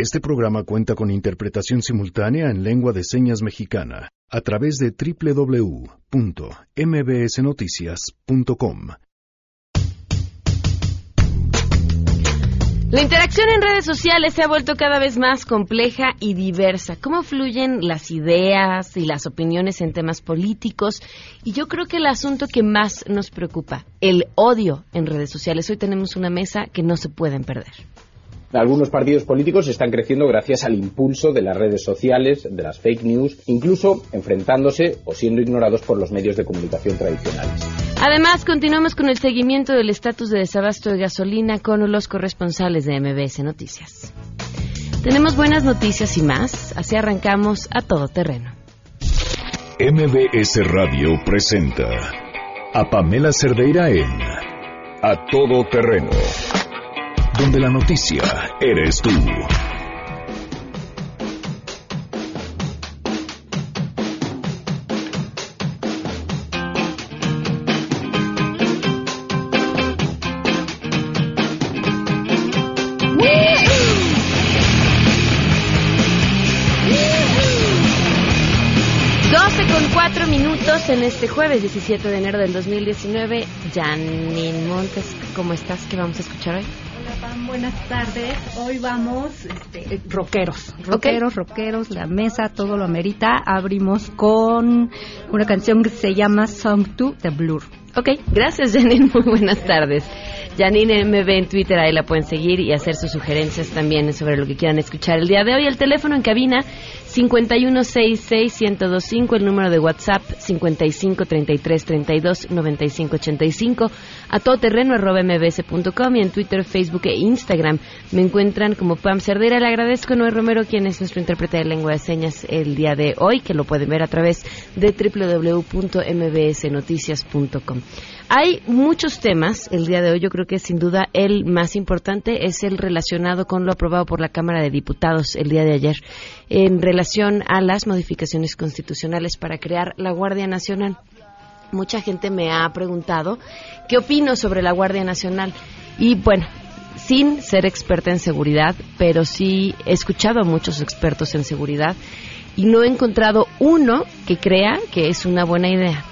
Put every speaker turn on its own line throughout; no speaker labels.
Este programa cuenta con interpretación simultánea en lengua de señas mexicana a través de www.mbsnoticias.com.
La interacción en redes sociales se ha vuelto cada vez más compleja y diversa. ¿Cómo fluyen las ideas y las opiniones en temas políticos? Y yo creo que el asunto que más nos preocupa, el odio en redes sociales. Hoy tenemos una mesa que no se pueden perder.
Algunos partidos políticos están creciendo gracias al impulso de las redes sociales, de las fake news, incluso enfrentándose o siendo ignorados por los medios de comunicación tradicionales.
Además, continuamos con el seguimiento del estatus de desabasto de gasolina con los corresponsales de MBS Noticias. Tenemos buenas noticias y más, así arrancamos a todo terreno.
MBS Radio presenta a Pamela Cerdeira en A Todo Terreno donde la noticia eres tú.
12 con 4 minutos en este jueves 17 de enero del 2019. Janine Montes, ¿cómo estás? ¿Qué vamos a escuchar hoy?
Buenas tardes. Hoy vamos, este, eh, rockeros, rockeros, rockeros, la mesa, todo lo amerita. Abrimos con una canción que se llama Song 2 de Blur.
Ok, gracias Janine, muy buenas tardes. Janine MB en Twitter, ahí la pueden seguir y hacer sus sugerencias también sobre lo que quieran escuchar el día de hoy. El teléfono en cabina 5166125, el número de WhatsApp 5533329585, a todoterreno arroba mbs.com y en Twitter, Facebook e Instagram me encuentran como Pam Cerdera. Le agradezco a Noé Romero, quien es nuestro intérprete de lengua de señas el día de hoy, que lo pueden ver a través de www.mbsnoticias.com. Hay muchos temas el día de hoy. Yo creo que sin duda el más importante es el relacionado con lo aprobado por la Cámara de Diputados el día de ayer en relación a las modificaciones constitucionales para crear la Guardia Nacional. Mucha gente me ha preguntado qué opino sobre la Guardia Nacional. Y bueno, sin ser experta en seguridad, pero sí he escuchado a muchos expertos en seguridad y no he encontrado uno que crea que es una buena idea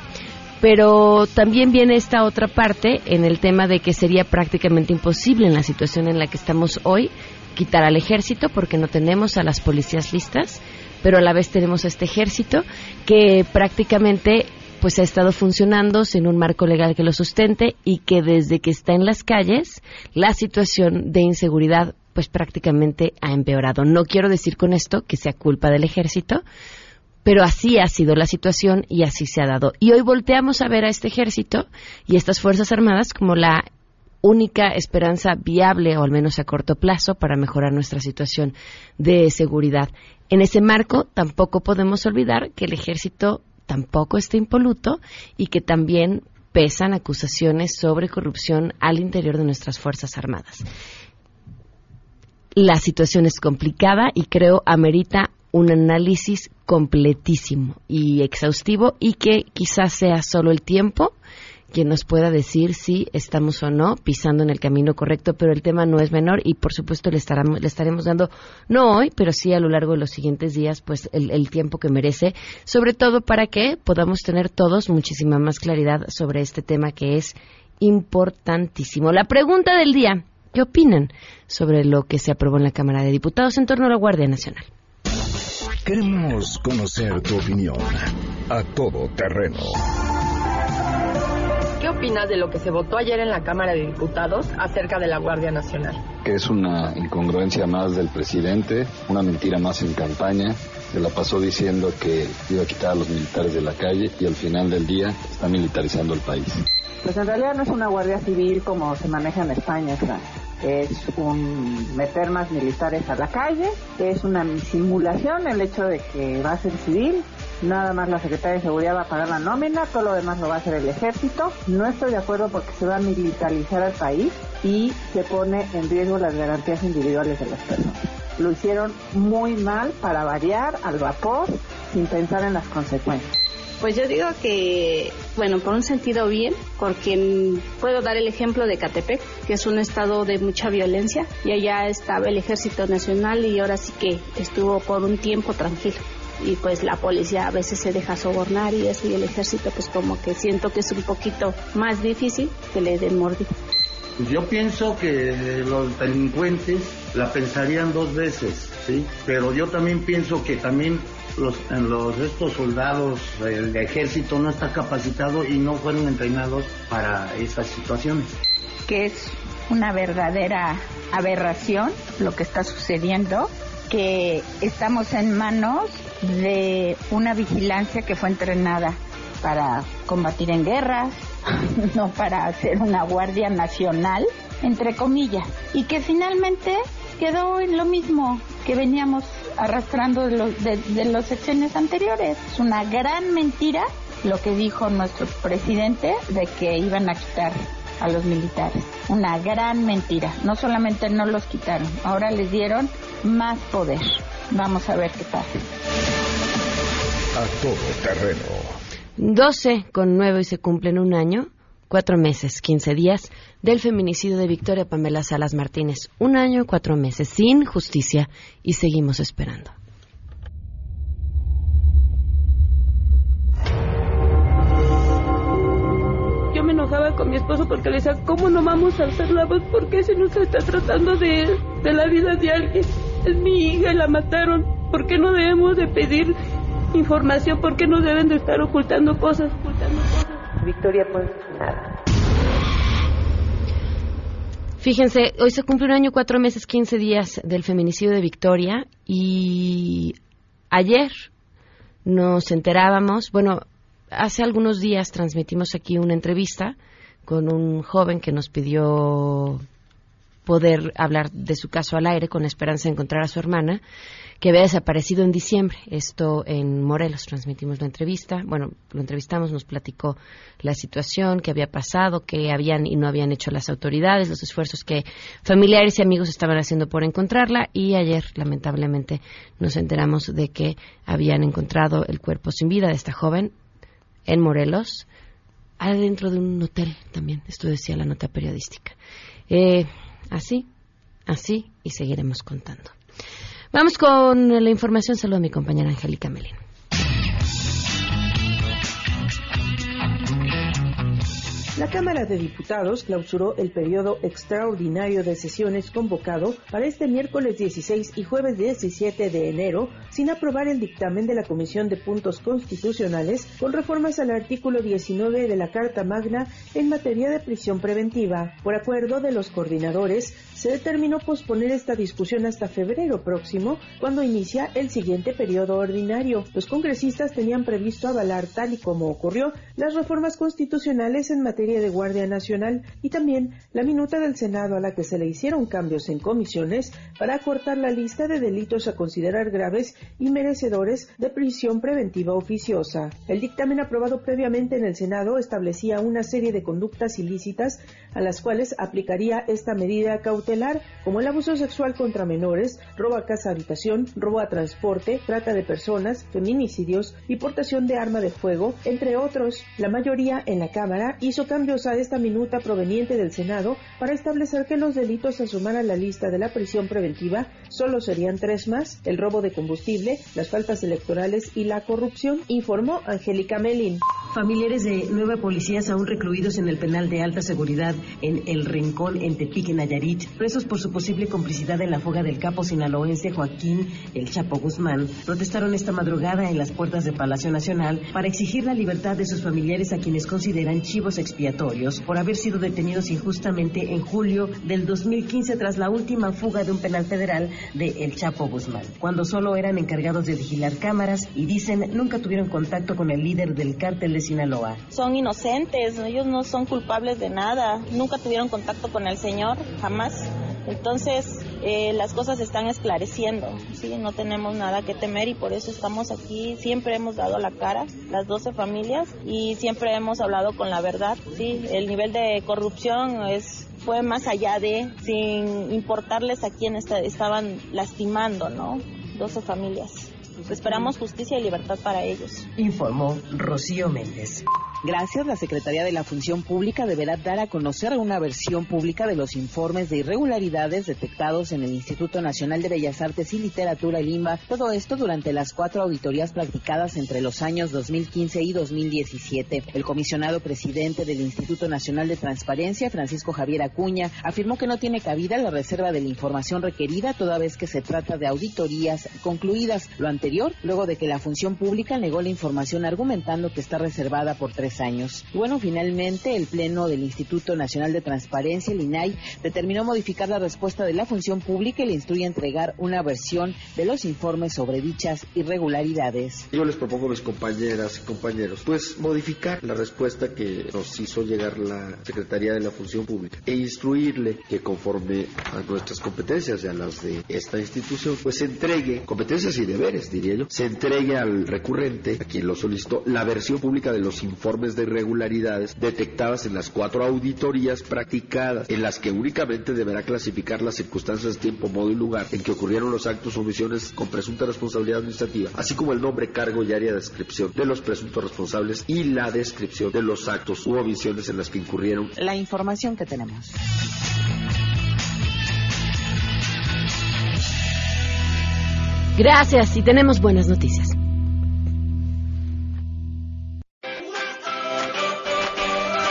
pero también viene esta otra parte en el tema de que sería prácticamente imposible en la situación en la que estamos hoy quitar al ejército porque no tenemos a las policías listas, pero a la vez tenemos a este ejército que prácticamente pues ha estado funcionando sin un marco legal que lo sustente y que desde que está en las calles la situación de inseguridad pues prácticamente ha empeorado. No quiero decir con esto que sea culpa del ejército, pero así ha sido la situación y así se ha dado. Y hoy volteamos a ver a este ejército y estas Fuerzas Armadas como la única esperanza viable, o al menos a corto plazo, para mejorar nuestra situación de seguridad. En ese marco, tampoco podemos olvidar que el ejército tampoco está impoluto y que también pesan acusaciones sobre corrupción al interior de nuestras Fuerzas Armadas. La situación es complicada y creo amerita un análisis completísimo y exhaustivo y que quizás sea solo el tiempo quien nos pueda decir si estamos o no pisando en el camino correcto, pero el tema no es menor y por supuesto le, estaremos, le estaremos dando, no hoy, pero sí a lo largo de los siguientes días, pues el, el tiempo que merece, sobre todo para que podamos tener todos muchísima más claridad sobre este tema que es importantísimo. La pregunta del día, ¿qué opinan sobre lo que se aprobó en la Cámara de Diputados en torno a la Guardia Nacional?
Queremos conocer tu opinión a todo terreno.
¿Qué opinas de lo que se votó ayer en la Cámara de Diputados acerca de la Guardia Nacional?
Que es una incongruencia más del presidente, una mentira más en campaña. Se la pasó diciendo que iba a quitar a los militares de la calle y al final del día está militarizando el país.
Pues en realidad no es una guardia civil como se maneja en España, Frank es un meter más militares a la calle, es una simulación el hecho de que va a ser civil, nada más la Secretaría de Seguridad va a pagar la nómina, todo lo demás lo va a hacer el ejército. No estoy de acuerdo porque se va a militarizar al país y se pone en riesgo las garantías individuales de las personas. Lo hicieron muy mal para variar al vapor sin pensar en las consecuencias.
Pues yo digo que, bueno, por un sentido bien, porque puedo dar el ejemplo de Catepec, que es un estado de mucha violencia, y allá estaba el Ejército Nacional y ahora sí que estuvo por un tiempo tranquilo y pues la policía a veces se deja sobornar y eso y el ejército pues como que siento que es un poquito más difícil que le den mordida.
Yo pienso que los delincuentes la pensarían dos veces, ¿sí? Pero yo también pienso que también los, los estos soldados del ejército no está capacitado y no fueron entrenados para esas situaciones.
Que es una verdadera aberración lo que está sucediendo, que estamos en manos de una vigilancia que fue entrenada para combatir en guerras, no para hacer una guardia nacional, entre comillas, y que finalmente quedó en lo mismo que veníamos arrastrando de los, de, los secciones anteriores. Es una gran mentira lo que dijo nuestro presidente de que iban a quitar a los militares. Una gran mentira. No solamente no los quitaron, ahora les dieron más poder. Vamos a ver qué pasa.
A todo terreno.
12 con 9 y se cumplen un año, cuatro meses, 15 días del feminicidio de Victoria Pamela Salas Martínez. Un año, cuatro meses, sin justicia y seguimos esperando.
Yo me enojaba con mi esposo porque le decía, ¿cómo no vamos a hacer la voz? ¿Por qué se nos está tratando de, de la vida de alguien? Es mi hija la mataron. ¿Por qué no debemos de pedir información? ¿Por qué no deben de estar ocultando cosas? Ocultando?
Victoria pues nada.
Fíjense, hoy se cumple un año, cuatro meses, quince días del feminicidio de Victoria y ayer nos enterábamos, bueno, hace algunos días transmitimos aquí una entrevista con un joven que nos pidió poder hablar de su caso al aire con esperanza de encontrar a su hermana que había desaparecido en diciembre. Esto en Morelos transmitimos la entrevista. Bueno, lo entrevistamos, nos platicó la situación, qué había pasado, qué habían y no habían hecho las autoridades, los esfuerzos que familiares y amigos estaban haciendo por encontrarla. Y ayer, lamentablemente, nos enteramos de que habían encontrado el cuerpo sin vida de esta joven en Morelos, adentro de un hotel también. Esto decía la nota periodística. Eh, así, así, y seguiremos contando. Vamos con la información. Saludo a mi compañera Angélica Melín.
La Cámara de Diputados clausuró el periodo extraordinario de sesiones convocado para este miércoles 16 y jueves 17 de enero sin aprobar el dictamen de la Comisión de Puntos Constitucionales con reformas al artículo 19 de la Carta Magna en materia de prisión preventiva. Por acuerdo de los coordinadores, se determinó posponer esta discusión hasta febrero próximo, cuando inicia el siguiente periodo ordinario. Los congresistas tenían previsto avalar, tal y como ocurrió, las reformas constitucionales en materia de Guardia Nacional y también la minuta del Senado a la que se le hicieron cambios en comisiones para acortar la lista de delitos a considerar graves y merecedores de prisión preventiva oficiosa. El dictamen aprobado previamente en el Senado establecía una serie de conductas ilícitas a las cuales aplicaría esta medida cautelar, como el abuso sexual contra menores, robo a casa habitación, robo a transporte, trata de personas, feminicidios y portación de arma de fuego, entre otros. La mayoría en la Cámara hizo cambios a esta minuta proveniente del Senado para establecer que los delitos a sumar a la lista de la prisión preventiva solo serían tres más, el robo de combustible, las faltas electorales y la corrupción, informó Angélica Melín.
Familiares de nueve policías aún recluidos en el penal de alta seguridad en El Rincón, en Tepic, en Nayarit, presos por su posible complicidad en la fuga del capo sinaloense Joaquín El Chapo Guzmán, protestaron esta madrugada en las puertas del Palacio Nacional para exigir la libertad de sus familiares a quienes consideran chivos expiatorios por haber sido detenidos injustamente en julio del 2015 tras la última fuga de un penal federal de El Chapo Guzmán, cuando solo eran encargados de vigilar cámaras y dicen nunca tuvieron contacto con el líder del cártel de Sinaloa.
Son inocentes, ellos no son culpables de nada, nunca tuvieron contacto con el señor, jamás. Entonces, eh, las cosas se están esclareciendo, ¿sí? No tenemos nada que temer y por eso estamos aquí. Siempre hemos dado la cara, las 12 familias, y siempre hemos hablado con la verdad, ¿sí? El nivel de corrupción es fue más allá de, sin importarles a quién estaban lastimando, ¿no? 12 familias. Esperamos justicia y libertad para ellos.
Informó Rocío Méndez.
Gracias, la Secretaría de la Función Pública deberá dar a conocer una versión pública de los informes de irregularidades detectados en el Instituto Nacional de Bellas Artes y Literatura, Lima. Todo esto durante las cuatro auditorías practicadas entre los años 2015 y 2017. El comisionado presidente del Instituto Nacional de Transparencia, Francisco Javier Acuña, afirmó que no tiene cabida la reserva de la información requerida toda vez que se trata de auditorías concluidas. Lo anterior, luego de que la función pública negó la información argumentando que está reservada por tres años. bueno, finalmente el Pleno del Instituto Nacional de Transparencia, el INAI, determinó modificar la respuesta de la función pública y le instruye a entregar una versión de los informes sobre dichas irregularidades.
Yo les propongo a mis compañeras y compañeros, pues modificar la respuesta que nos hizo llegar la Secretaría de la Función Pública e instruirle que conforme a nuestras competencias y a las de esta institución, pues entregue competencias y deberes, se entregue al recurrente, a quien lo solicitó, la versión pública de los informes de irregularidades detectadas en las cuatro auditorías practicadas, en las que únicamente deberá clasificar las circunstancias, tiempo, modo y lugar en que ocurrieron los actos o omisiones con presunta responsabilidad administrativa, así como el nombre, cargo y área de descripción de los presuntos responsables y la descripción de los actos u omisiones en las que incurrieron.
La información que tenemos.
Gracias y tenemos buenas noticias.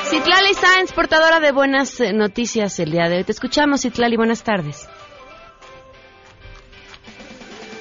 Citlali Sáenz, portadora de buenas eh, noticias el día de hoy. Te escuchamos, Citlali, buenas tardes.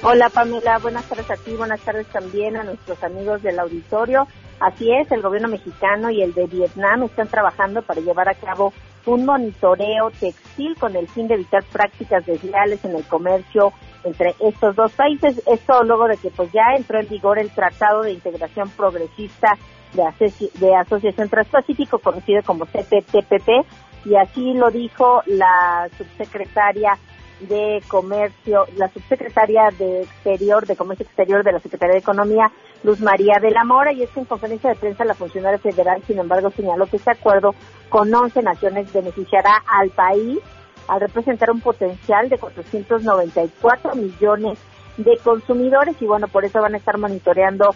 Hola Pamela, buenas tardes a ti, buenas tardes también a nuestros amigos del auditorio. Así es, el gobierno mexicano y el de Vietnam están trabajando para llevar a cabo un monitoreo textil con el fin de evitar prácticas desleales en el comercio entre estos dos países. Esto luego de que pues ya entró en vigor el Tratado de Integración Progresista de, Asociación Transpacífico, conocido como CPTPP, y así lo dijo la subsecretaria de Comercio, la subsecretaria de Exterior, de Comercio Exterior de la Secretaría de Economía, Luz María de la Mora, y es que en conferencia de prensa la funcionaria federal, sin embargo, señaló que este acuerdo con 11 naciones beneficiará al país al representar un potencial de 494 millones de consumidores y bueno, por eso van a estar monitoreando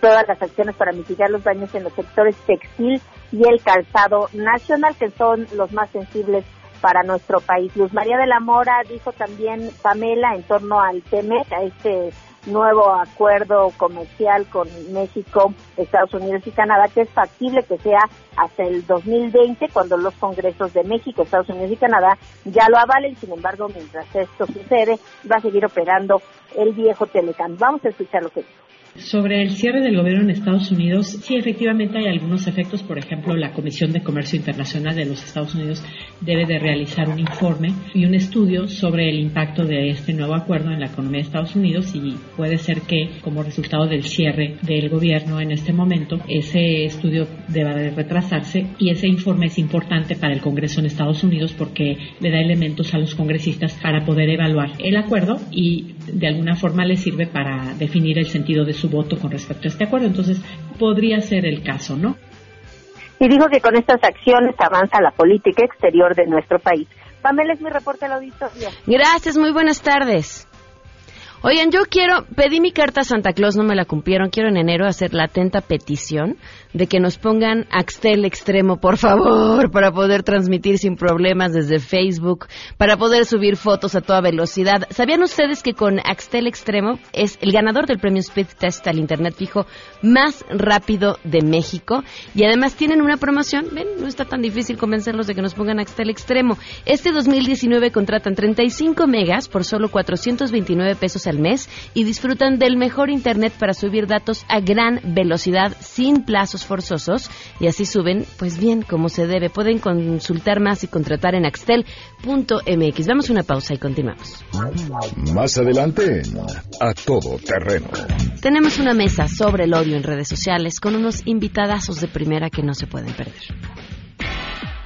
todas las acciones para mitigar los daños en los sectores textil y el calzado nacional, que son los más sensibles para nuestro país. Luz María de la Mora dijo también, Pamela, en torno al TEMEC, a este nuevo acuerdo comercial con México, Estados Unidos y Canadá, que es factible que sea hasta el 2020, cuando los congresos de México, Estados Unidos y Canadá ya lo avalen. Sin embargo, mientras esto sucede, va a seguir operando el viejo Telecam. Vamos a escuchar lo que dijo.
Sobre el cierre del gobierno en Estados Unidos, sí, efectivamente hay algunos efectos. Por ejemplo, la Comisión de Comercio Internacional de los Estados Unidos debe de realizar un informe y un estudio sobre el impacto de este nuevo acuerdo en la economía de Estados Unidos y puede ser que, como resultado del cierre del gobierno en este momento, ese estudio deba de retrasarse y ese informe es importante para el Congreso en Estados Unidos porque le da elementos a los congresistas para poder evaluar el acuerdo y de alguna forma le sirve para definir el sentido de su voto con respecto a este acuerdo. Entonces, podría ser el caso, ¿no?
Y dijo que con estas acciones avanza la política exterior de nuestro país. Pamela es mi reporte al auditorio.
Gracias, muy buenas tardes. Oigan, yo quiero, pedí mi carta a Santa Claus, no me la cumplieron, quiero en enero hacer la atenta petición de que nos pongan Axtel Extremo, por favor, para poder transmitir sin problemas desde Facebook, para poder subir fotos a toda velocidad. ¿Sabían ustedes que con Axtel Extremo es el ganador del premio Speed Test al Internet fijo más rápido de México? Y además tienen una promoción, ven, no está tan difícil convencerlos de que nos pongan Axtel Extremo. Este 2019 contratan 35 megas por solo 429 pesos al mes y disfrutan del mejor Internet para subir datos a gran velocidad sin plazos forzosos y así suben, pues bien, como se debe. Pueden consultar más y contratar en axtel.mx. Damos una pausa y continuamos.
Más adelante, a todo terreno.
Tenemos una mesa sobre el odio en redes sociales con unos invitadazos de primera que no se pueden perder.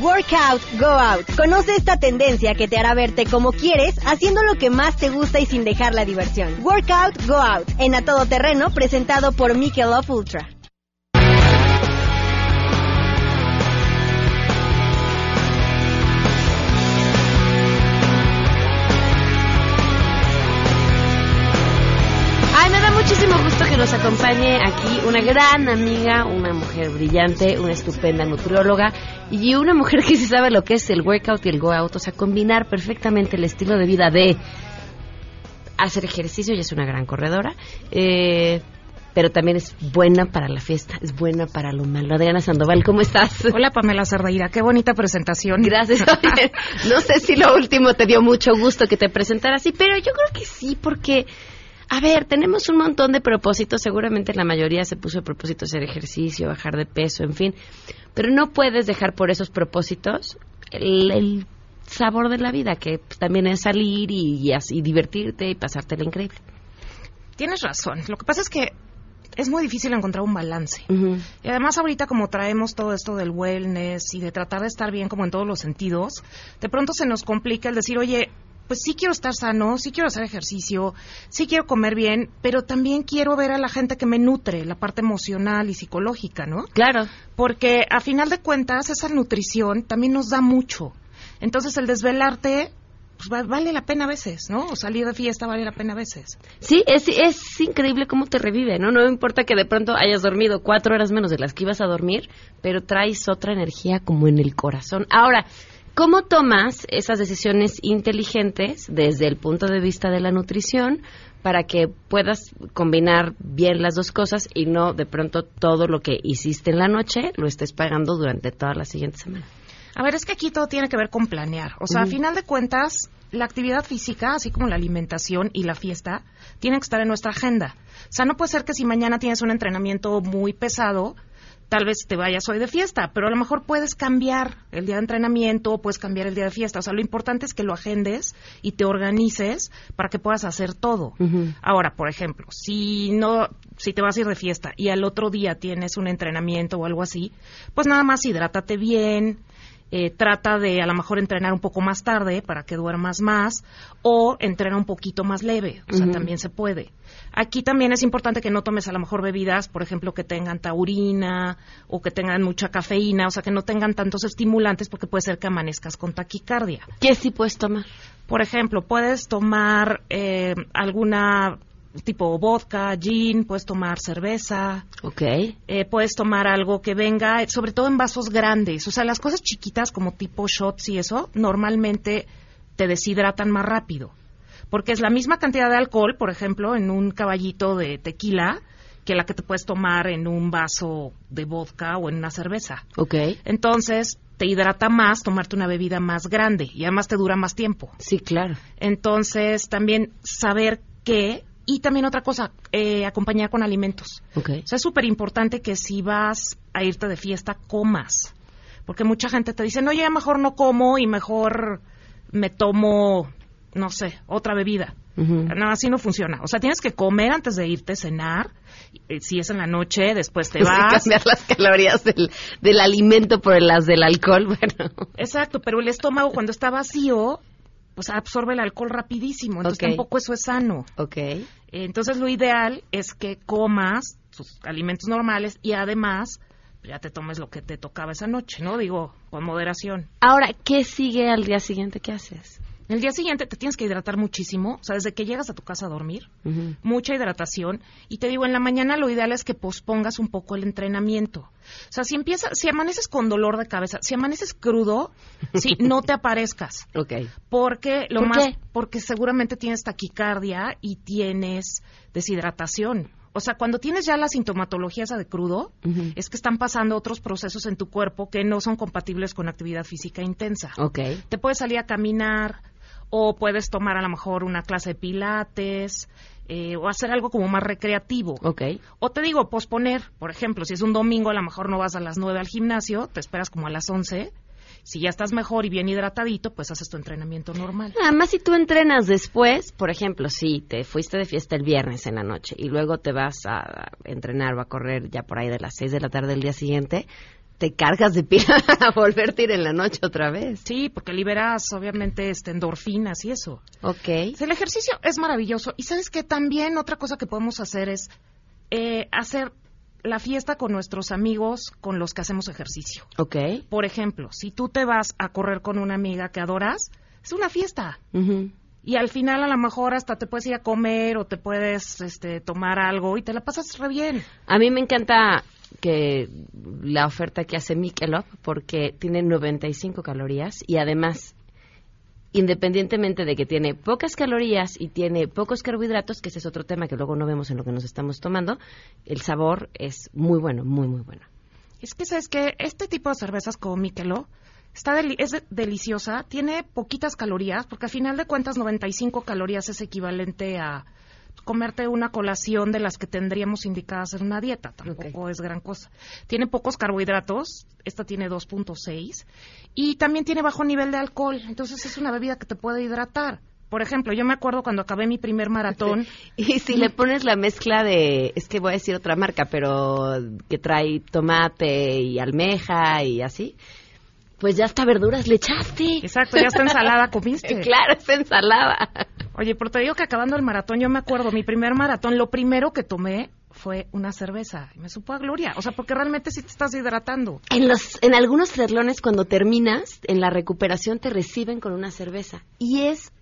Workout, go out. Conoce esta tendencia que te hará verte como quieres, haciendo lo que más te gusta y sin dejar la diversión. Workout, go out. En A Todo Terreno, presentado por Michelob Ultra.
Muchísimo gusto que nos acompañe aquí una gran amiga, una mujer brillante, una estupenda nutrióloga y una mujer que sí sabe lo que es el workout y el go out, o sea, combinar perfectamente el estilo de vida de hacer ejercicio, ella es una gran corredora, eh, pero también es buena para la fiesta, es buena para lo malo. Adriana Sandoval, ¿cómo estás?
Hola Pamela Cerdeira, qué bonita presentación.
Gracias. Oye, no sé si lo último te dio mucho gusto que te presentara así, pero yo creo que sí, porque, a ver, tenemos un montón de propósitos, seguramente la mayoría se puso el propósito hacer ejercicio, bajar de peso, en fin, pero no puedes dejar por esos propósitos el, el sabor de la vida, que pues, también es salir y, y así divertirte y pasártela increíble.
Tienes razón. Lo que pasa es que es muy difícil encontrar un balance. Y además ahorita como traemos todo esto del wellness y de tratar de estar bien como en todos los sentidos, de pronto se nos complica el decir, oye, pues sí quiero estar sano, sí quiero hacer ejercicio, sí quiero comer bien, pero también quiero ver a la gente que me nutre, la parte emocional y psicológica, ¿no?
Claro.
Porque a final de cuentas esa nutrición también nos da mucho. Entonces el desvelarte pues va- vale la pena a veces, ¿no? O salir de fiesta vale la pena a veces.
Sí, es, es increíble cómo te revive, ¿no? No importa que de pronto hayas dormido cuatro horas menos de las que ibas a dormir, pero traes otra energía como en el corazón. Ahora, ¿cómo tomas esas decisiones inteligentes desde el punto de vista de la nutrición para que puedas combinar bien las dos cosas y no de pronto todo lo que hiciste en la noche lo estés pagando durante toda la siguiente semana?
A ver, es que aquí todo tiene que ver con planear. O sea, a
Ujú.
final de cuentas, la actividad física, así como la alimentación y la fiesta, tienen que estar en nuestra agenda. O sea, no puede ser que si mañana tienes un entrenamiento muy pesado, tal vez te vayas hoy de fiesta, pero a lo mejor puedes cambiar el día de entrenamiento o puedes cambiar el día de fiesta. O sea, lo importante es que lo agendes y te organices para que puedas hacer todo. Ahora, por ejemplo, si no, si te vas a ir de fiesta y al otro día tienes un entrenamiento o algo así, pues nada más hidrátate bien, eh, trata de a lo mejor entrenar un poco más tarde para que duermas más o entrena un poquito más leve, o sea, también se puede. Aquí también es importante que no tomes a lo mejor bebidas, por ejemplo, que tengan taurina o que tengan mucha cafeína, o sea, que no tengan tantos estimulantes porque puede ser que amanezcas con taquicardia.
¿Qué sí puedes tomar?
Por ejemplo, puedes tomar eh, alguna tipo vodka, gin, puedes tomar cerveza,
Ok.
eh, puedes tomar algo que venga, sobre todo en vasos grandes. O sea, las cosas chiquitas como tipo shots y eso, normalmente te deshidratan más rápido. Porque es la misma cantidad de alcohol, por ejemplo, en un caballito de tequila, que la que te puedes tomar en un vaso de vodka o en una cerveza.
Ok.
Entonces, te hidrata más tomarte una bebida más grande y además te dura más tiempo.
Sí, claro.
Entonces, también saber qué. Y también otra cosa, eh, acompañar con alimentos.
Ok.
O sea, es súper importante que si vas a irte de fiesta, comas. Porque mucha gente te dice, no, ya mejor no como y mejor me tomo, no sé, otra bebida. No, así no funciona. O sea, tienes que comer antes de irte, cenar. Eh, Si es en la noche, después te vas.
cambiar las calorías del, del alimento por las del alcohol, bueno.
Exacto, pero el estómago cuando está vacío, pues absorbe el alcohol rapidísimo. Entonces
Ok.
tampoco eso es sano.
Ok.
Entonces lo ideal es que comas tus alimentos normales y además ya te tomes lo que te tocaba esa noche, ¿no? Digo, con moderación.
Ahora, ¿qué sigue al día siguiente? ¿Qué haces?
El día siguiente te tienes que hidratar muchísimo, o sea, desde que llegas a tu casa a dormir, mucha hidratación. Y te digo, en la mañana lo ideal es que pospongas un poco el entrenamiento. O sea, si empiezas, si amaneces con dolor de cabeza, si amaneces crudo, sí, no te aparezcas.
Ok.
Porque lo
¿Por
más,
qué?
porque seguramente tienes taquicardia y tienes deshidratación. O sea, cuando tienes ya la sintomatología esa de crudo, es que están pasando otros procesos en tu cuerpo que no son compatibles con actividad física intensa.
Ok.
Te puedes salir a caminar o puedes tomar a lo mejor una clase de pilates eh, o hacer algo como más recreativo.
Ok.
O te digo, posponer, por ejemplo, si es un domingo, a lo mejor no vas a las 9 al gimnasio, te esperas como a las 11. Si ya estás mejor y bien hidratadito, pues haces tu entrenamiento normal.
Además, si tú entrenas después, por ejemplo, si te fuiste de fiesta el viernes en la noche y luego te vas a entrenar o a correr ya por ahí de las 6 de la tarde del día siguiente, te cargas de pila a volverte a ir en la noche otra vez.
Sí, porque liberas obviamente este, endorfinas y eso.
Ok.
El ejercicio es maravilloso. Y sabes que también otra cosa que podemos hacer es eh, hacer la fiesta con nuestros amigos con los que hacemos ejercicio.
Ok.
Por ejemplo, si tú te vas a correr con una amiga que adoras, es una fiesta. Y al final a lo mejor hasta te puedes ir a comer o te puedes este, tomar algo y te la pasas re bien.
A mí me encanta que la oferta que hace Michelob porque tiene 95 calorías y además independientemente de que tiene pocas calorías y tiene pocos carbohidratos, que ese es otro tema que luego no vemos en lo que nos estamos tomando, el sabor es muy bueno, muy, muy bueno.
Es que, ¿sabes que Este tipo de cervezas como Michelob está es deliciosa, tiene poquitas calorías, porque al final de cuentas 95 calorías es equivalente a comerte una colación de las que tendríamos indicadas en una dieta, tampoco es gran cosa. Tiene pocos carbohidratos, esta tiene 2.6 y también tiene bajo nivel de alcohol, entonces es una bebida que te puede hidratar. Por ejemplo, yo me acuerdo cuando acabé mi primer maratón.
y si le pones la mezcla de, es que voy a decir otra marca, pero que trae tomate y almeja y así, pues ya hasta verduras le echaste.
Exacto, ya está ensalada comiste.
claro, es ensalada.
Oye, pero te digo que acabando el maratón, yo me acuerdo, mi primer maratón, lo primero que tomé fue una cerveza. Y me supo a gloria. O sea, porque realmente sí te estás hidratando.
En, los, en algunos triatlones, cuando terminas, en la recuperación te reciben con una cerveza. Y es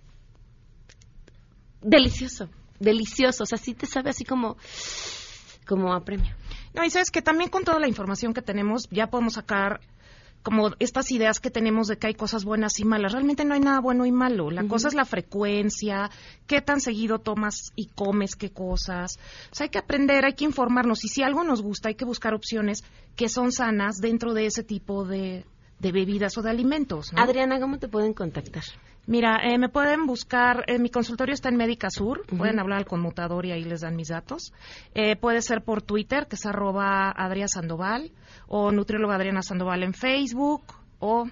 delicioso, delicioso. O sea, sí te sabe así como, como a premio.
No, y sabes que también con toda la información que tenemos, ya podemos sacar como estas ideas que tenemos de que hay cosas buenas y malas. Realmente no hay nada bueno y malo. La cosa es la frecuencia, qué tan seguido tomas y comes qué cosas. O sea, hay que aprender, hay que informarnos. Y si algo nos gusta, hay que buscar opciones que son sanas dentro de ese tipo de, bebidas o de alimentos.
Adriana, ¿cómo te pueden contactar?
Mira, eh, me pueden buscar, eh, mi consultorio está en Médica Sur, pueden hablar al conmutador y ahí les dan mis datos. Eh, puede ser por Twitter, que es arroba Adriana Sandoval, o nutrióloga Adriana Sandoval en Facebook, o...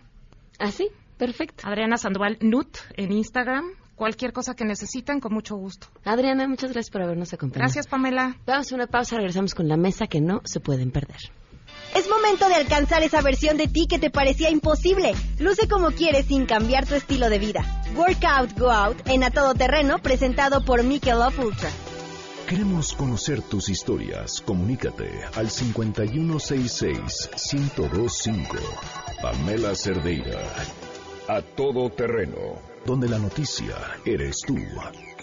Así, ¿Ah, perfecto.
Adriana Sandoval Nut en Instagram, cualquier cosa que necesiten, con mucho gusto.
Adriana, muchas gracias por habernos acompañado.
Gracias, Pamela.
Vamos a una pausa, regresamos con la mesa que no se pueden perder.
Es momento de alcanzar esa versión de ti que te parecía imposible. Luce como quieres sin cambiar tu estilo de vida. Workout Go Out en A Todo Terreno, presentado por Michelob Ultra.
Queremos conocer tus historias. Comunícate al 5166-1025. Pamela Cerdeira. A Todo Terreno, donde la noticia eres tú.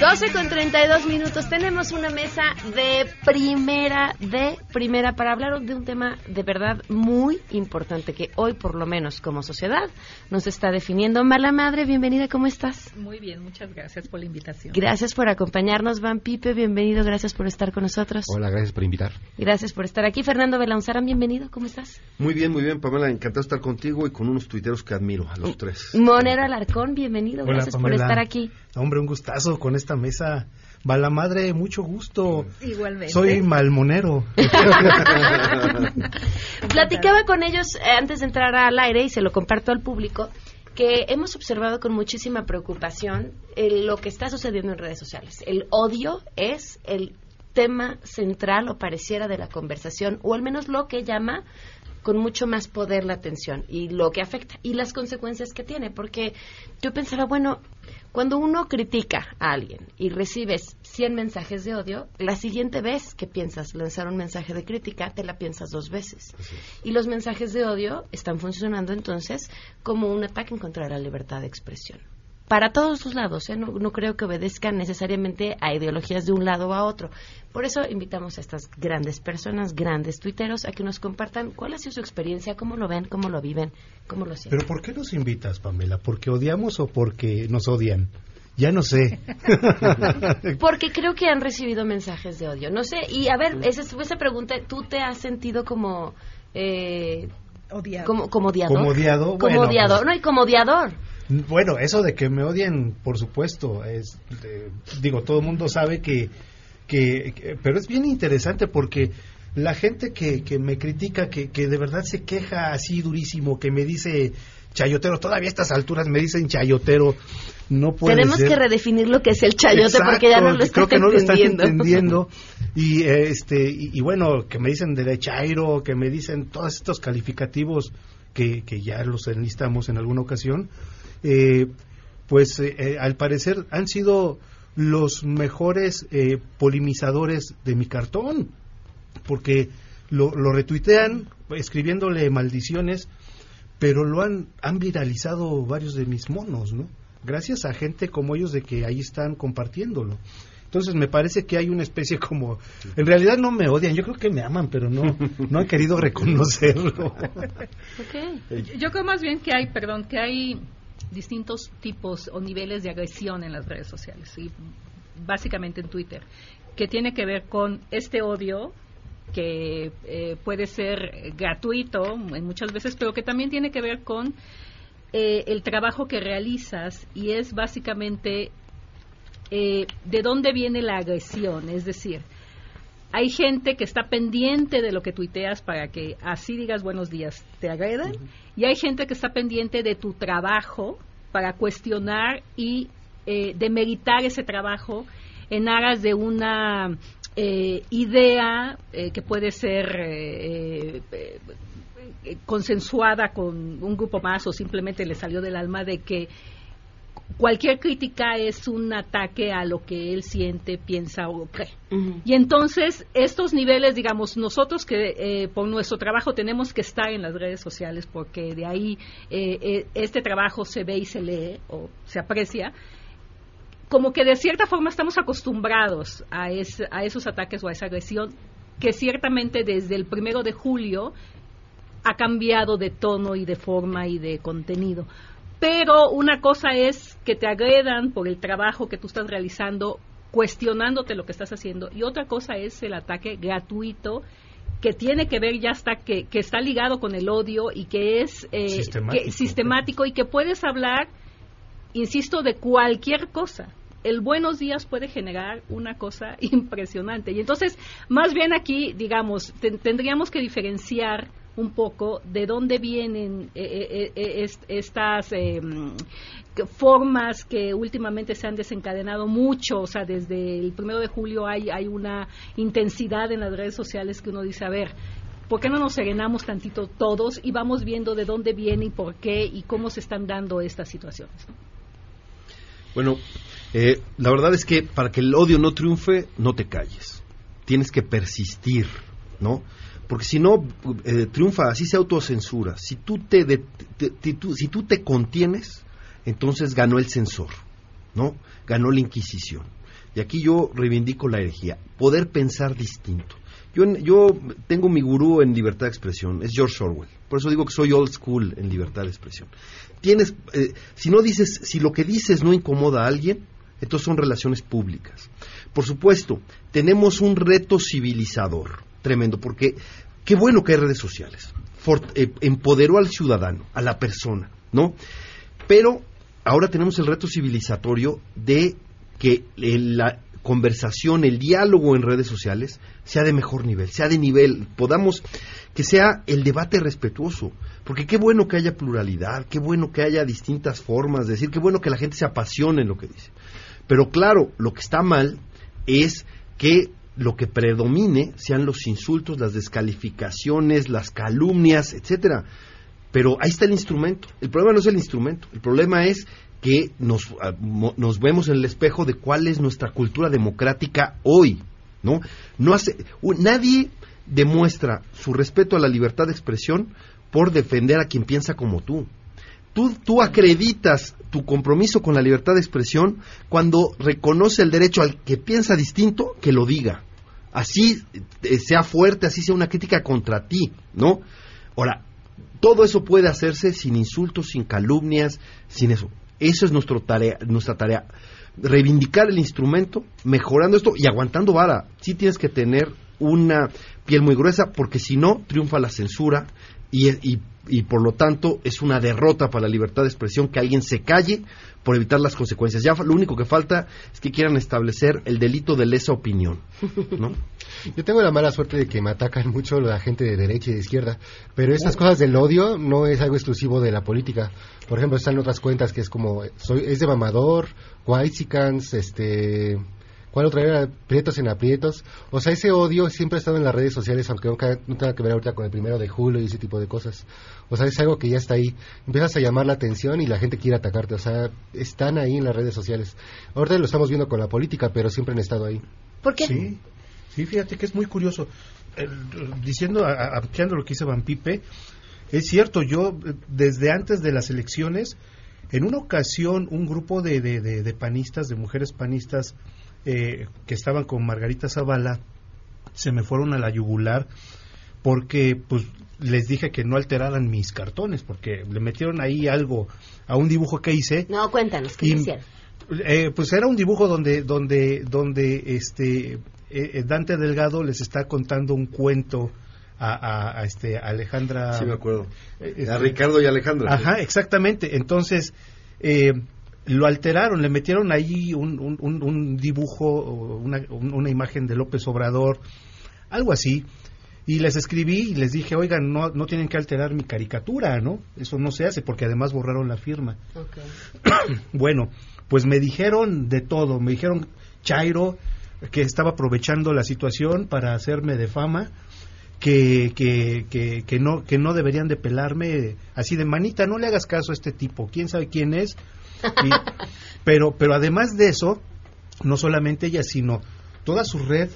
12 con 32 minutos. Tenemos una mesa de primera, de primera, para hablar de un tema de verdad muy importante que hoy, por lo menos como sociedad, nos está definiendo. Mala Madre, bienvenida, ¿cómo estás?
Muy bien, muchas gracias por la invitación.
Gracias por acompañarnos, Van Pipe, bienvenido, gracias por estar con nosotros.
Hola, gracias por invitar.
Gracias por estar aquí. Fernando Belanzaran, bienvenido, ¿cómo estás?
Muy bien, muy bien, Pamela, encantado de estar contigo y con unos tuiteros que admiro, a los tres.
Monero Alarcón, bienvenido, gracias por estar aquí.
Hombre, un gustazo con esta mesa. Va la madre, mucho gusto.
Igualmente.
Soy malmonero.
Platicaba con ellos eh, antes de entrar al aire y se lo comparto al público que hemos observado con muchísima preocupación lo que está sucediendo en redes sociales. El odio es el tema central o pareciera de la conversación, o al menos lo que llama con mucho más poder la atención y lo que afecta y las consecuencias que tiene. Porque yo pensaba, bueno, cuando uno critica a alguien y recibes 100 mensajes de odio, la siguiente vez que piensas lanzar un mensaje de crítica, te la piensas dos veces. Y los mensajes de odio están funcionando entonces como un ataque en contra de la libertad de expresión para todos los lados. ¿eh? No, creo que obedezcan necesariamente a ideologías de un lado o a otro. Por eso invitamos a estas grandes personas, grandes tuiteros, a que nos compartan cuál ha sido su experiencia, cómo lo ven, cómo lo viven, cómo lo sienten.
Pero ¿por qué nos invitas, Pamela? ¿Porque odiamos o porque nos odian? Ya no sé.
Porque creo que han recibido mensajes de odio. No sé. Y a ver, esa, esa pregunta, ¿tú te has sentido como... Eh,
odiado.
Como, como odiador.
Como odiado.
Como odiador. Pues no, y como odiador.
Bueno, eso de que me odien, por supuesto, es, digo, todo el mundo sabe que, que, pero es bien interesante porque la gente que, que me critica, que, que de verdad se queja así durísimo, que me dice chayotero, todavía a estas alturas me dicen chayotero, no puede
Tenemos
ser.
que redefinir lo que es el chayote
Exacto,
porque ya no lo están
creo que no lo están
entendiendo.
y eh, este y, y bueno que me dicen derechairo que me dicen todos estos calificativos que, que ya los enlistamos en alguna ocasión eh, pues eh, eh, al parecer han sido los mejores eh, polinizadores de mi cartón porque lo, lo retuitean escribiéndole maldiciones pero lo han, han viralizado varios de mis monos, ¿no? Gracias a gente como ellos de que ahí están compartiéndolo. Entonces me parece que hay una especie como... En realidad no me odian, yo creo que me aman, pero no, no han querido reconocerlo.
Yo creo más bien que hay, perdón, que hay distintos tipos o niveles de agresión en las redes sociales, y básicamente en Twitter, que tiene que ver con este odio que eh, puede ser gratuito en muchas veces, pero que también tiene que ver con eh, el trabajo que realizas y es básicamente eh, de dónde viene la agresión, es decir, hay gente que está pendiente de lo que tuiteas para que así digas buenos días, te agredan, y hay gente que está pendiente de tu trabajo para cuestionar y eh, demeritar ese trabajo en aras de una eh, idea eh, que puede ser eh, eh, eh, consensuada con un grupo más o simplemente le salió del alma de que cualquier crítica es un ataque a lo que él siente, piensa o cree. Y entonces, estos niveles, digamos, nosotros que eh, por nuestro trabajo tenemos que estar en las redes sociales porque de ahí eh, eh, este trabajo se ve y se lee o se aprecia, como que de cierta forma estamos acostumbrados a, es- a esos ataques o a esa agresión que ciertamente desde el primero de julio ha cambiado de tono y de forma y de contenido. Pero una cosa es que te agredan por el trabajo que tú estás realizando, cuestionándote lo que estás haciendo, y otra cosa es el ataque gratuito que tiene que ver ya está que, que está ligado con el odio y que es eh,
Sistemático.
que- sistemático y que puedes hablar, insisto, de cualquier cosa. El buenos días puede generar una cosa impresionante. Y entonces, más bien aquí, digamos, ten- tendríamos que diferenciar un poco de dónde vienen eh, eh, eh, est- estas que- formas que últimamente se han desencadenado mucho, o sea, desde el primero de julio hay, hay una intensidad en las redes sociales que uno dice, a ver, ¿por qué no nos serenamos tantito todos y vamos viendo de dónde viene y por qué y cómo se están dando estas situaciones? ¿no?
Bueno, eh, la verdad es que para que el odio no triunfe, no te calles. Tienes que persistir, ¿no? Porque si no, eh, triunfa, así se autocensura. Si tú te, de- si tú te contienes, entonces ganó el censor, ¿no? Ganó la Inquisición. Y aquí yo reivindico la herejía, poder pensar distinto. Yo, yo tengo mi gurú en libertad de expresión, es George Orwell. Por eso digo que soy old school en libertad de expresión. Tienes, eh, si no dices, si lo que dices no incomoda a alguien, entonces son relaciones públicas. Por supuesto, tenemos un reto civilizador tremendo, porque qué bueno que hay redes sociales. Eh, empoderó al ciudadano, a la persona, ¿no? Pero ahora tenemos el reto civilizatorio de que la conversación, el diálogo en redes sociales sea de mejor nivel, sea de nivel, podamos que sea el debate respetuoso, porque qué bueno que haya pluralidad, qué bueno que haya distintas formas de decir, qué bueno que la gente se apasione en lo que dice. Pero claro, lo que está mal es que lo que predomine sean los insultos, las descalificaciones, las calumnias, etcétera. Pero ahí está el instrumento. El problema no es el instrumento. El problema es que nos, ah, nos vemos en el espejo de cuál es nuestra cultura democrática hoy. ¿no? No hace, nadie demuestra su respeto a la libertad de expresión por defender a quien piensa como tú. Tú, acreditas tu compromiso con la libertad de expresión cuando reconoce el derecho al que piensa distinto que lo diga. Así eh, sea fuerte, así sea una crítica contra ti, ¿no? Ahora, todo eso puede hacerse sin insultos, sin calumnias, sin eso. Eso es nuestro tarea, nuestra tarea. Reivindicar el instrumento, mejorando esto y aguantando vara. Sí tienes que tener una piel muy gruesa, porque si no, triunfa la censura y, y, y por lo tanto es una derrota para la libertad de expresión que alguien se calle por evitar las consecuencias. Ya lo único que falta es que quieran establecer el delito de lesa opinión, ¿no?
Yo tengo la mala suerte de que me atacan mucho la gente de derecha y de izquierda, pero estas cosas del odio no es algo exclusivo de la política. Por ejemplo, están otras cuentas que es como, soy, es de mamador, whitesicans, este... ¿Cuál otra era? Prietos en aprietos. O sea, ese odio siempre ha estado en las redes sociales, aunque nunca, no tenga que ver ahorita con el primero de julio y ese tipo de cosas. O sea, es algo que ya está ahí. Empiezas a llamar la atención y la gente quiere atacarte. O sea, están ahí en las redes sociales. Ahorita lo estamos viendo con la política, pero siempre han estado ahí.
¿Por qué?
Sí, sí fíjate que es muy curioso. El- diciendo, ampliando lo que dice Van Pipe, es cierto, yo eh, desde antes de las elecciones, en una ocasión, un grupo de, de- de- de panistas, de mujeres panistas, eh, que estaban con Margarita Zavala, se me fueron a la yugular porque pues les dije que no alteraran mis cartones, porque le metieron ahí algo a un dibujo que hice.
No, cuéntanos, ¿qué
Y-
hicieron?
Eh, pues era un dibujo donde donde donde este eh, eh, Dante Delgado les está contando un cuento a, a- a, este a Alejandra
Sí, me acuerdo.
Eh,
A
este-
Ricardo y Alejandra.
Ajá, exactamente. Entonces eh, lo alteraron, le metieron ahí un, un- un- un dibujo, una, un- una imagen de López Obrador, algo así. Y les escribí y les dije, oigan, no, no tienen que alterar mi caricatura, ¿no? Eso no se hace porque además borraron la firma. Bueno, pues me dijeron de todo, me dijeron Chairo que estaba aprovechando la situación para hacerme de fama, que, que, que, que no que no deberían de pelarme así de manita, no le hagas caso a este tipo, quién sabe quién es. Pero pero además de eso, no solamente ella, sino toda su red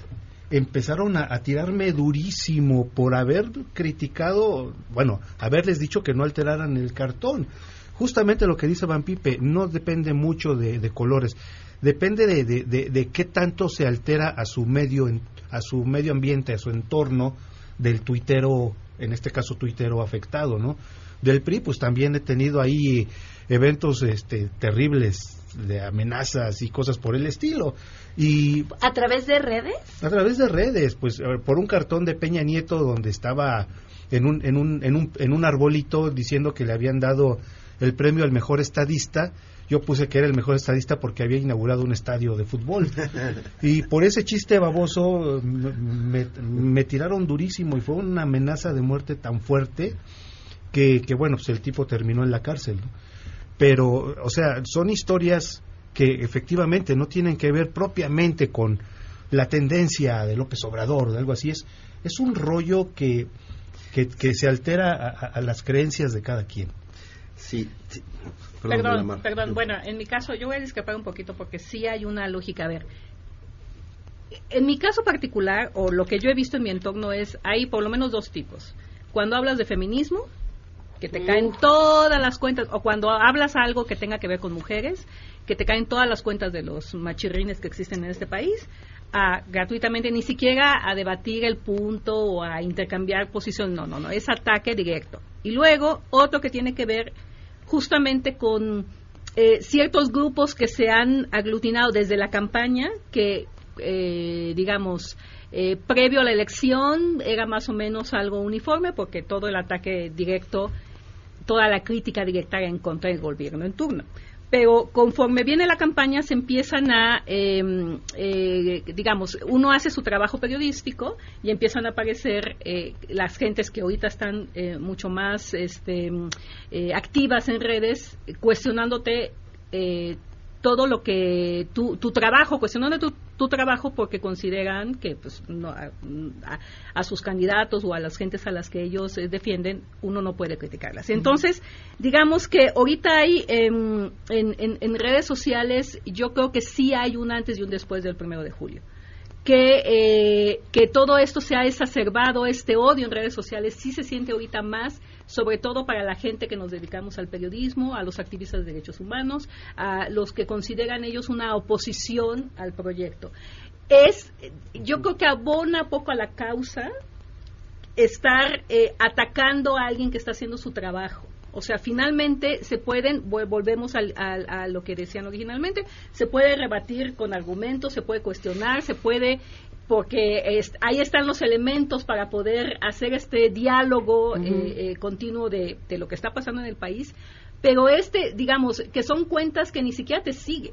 empezaron a, tirarme durísimo por haber criticado, bueno, haberles dicho que no alteraran el cartón. Justamente lo que dice Van Pipe, no depende mucho de, de colores, depende de, de- de- qué tanto se altera a su medio, a su medio ambiente, a su entorno del tuitero, en este caso tuitero afectado, ¿no? Del PRI, pues también he tenido ahí eventos este, terribles de amenazas y cosas por el estilo. Y
¿A través de redes?
a través de redes, pues eh, por un cartón de Peña Nieto donde estaba en un, en un, en un, en un arbolito diciendo que le habían dado el premio al mejor estadista. Yo puse que era el mejor estadista porque había inaugurado un estadio de fútbol. Y por ese chiste baboso me, me tiraron durísimo y fue una amenaza de muerte tan fuerte que, que bueno, pues el tipo terminó en la cárcel. ¿no? Pero, o sea, son historias que efectivamente no tienen que ver propiamente con la tendencia de López Obrador o de algo así. Es, es un rollo que, que, que se altera a, a- a las creencias de cada quien.
Sí,
Perdón, perdón, Bueno, en mi caso yo voy a discrepar un poquito porque sí hay una lógica. A ver, en mi caso particular, o lo que yo he visto en mi entorno es, hay por lo menos dos tipos. Cuando hablas de feminismo, que te caen todas las cuentas, o cuando hablas algo que tenga que ver con mujeres, que te caen todas las cuentas de los machirrines que existen en este país, a, gratuitamente, ni siquiera a debatir el punto o a intercambiar posición, no, no, no, es ataque directo. Y luego, otro que tiene que ver justamente con eh, ciertos grupos que se han aglutinado desde la campaña, que, eh, digamos, eh, previo a la elección era más o menos algo uniforme, porque todo el ataque directo, toda la crítica directa era en contra del gobierno en turno. Pero conforme viene la campaña se empiezan a, eh, eh, digamos, uno hace su trabajo periodístico y empiezan a aparecer eh, las gentes que ahorita están eh, mucho más este, eh, activas en redes, cuestionándote eh, todo lo que tu, tu trabajo, cuestionando tu, tu trabajo porque consideran que pues, no, a, a- sus candidatos o a las gentes a las que ellos eh, defienden, uno no puede criticarlas. Entonces, digamos que ahorita hay em, en, en- en redes sociales, yo creo que sí hay un antes y un después del primero de julio. Que, eh, que todo esto se ha exacerbado, este odio en redes sociales, sí se siente ahorita más, sobre todo para la gente que nos dedicamos al periodismo, a los activistas de derechos humanos, a los que consideran ellos una oposición al proyecto. Es, yo creo que abona poco a la causa estar eh, atacando a alguien que está haciendo su trabajo. O sea, finalmente se pueden, vol- volvemos al- al- a lo que decían originalmente, se puede rebatir con argumentos, se puede cuestionar, se puede porque ahí están los elementos para poder hacer este diálogo eh, eh, continuo de, de, lo que está pasando en el país, pero este, digamos, que son cuentas que ni siquiera te siguen,